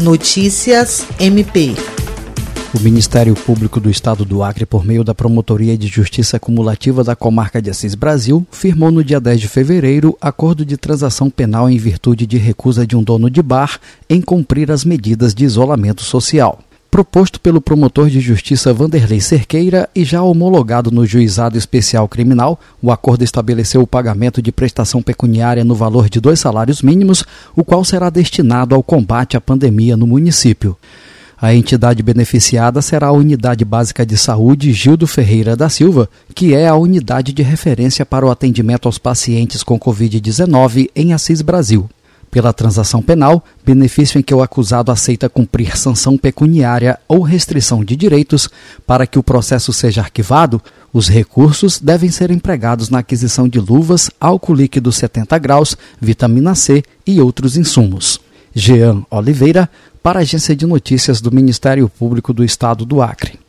Notícias MP. O Ministério Público do Estado do Acre, por meio da Promotoria de Justiça Cumulativa da Comarca de Assis Brasil, firmou no dia 10 de fevereiro acordo de transação penal em virtude de recusa de um dono de bar em cumprir as medidas de isolamento social proposto pelo promotor de justiça Vanderlei Cerqueira e já homologado no Juizado Especial Criminal, o acordo estabeleceu o pagamento de prestação pecuniária no valor de dois salários mínimos, o qual será destinado ao combate à pandemia no município. A entidade beneficiada será a Unidade Básica de Saúde Gildo Ferreira da Silva, que é a unidade de referência para o atendimento aos pacientes com Covid-19 em Assis Brasil pela transação penal, benefício em que o acusado aceita cumprir sanção pecuniária ou restrição de direitos para que o processo seja arquivado, os recursos devem ser empregados na aquisição de luvas, álcool líquido 70 graus, vitamina C e outros insumos. Jean Oliveira, para a Agência de Notícias do Ministério Público do Estado do Acre.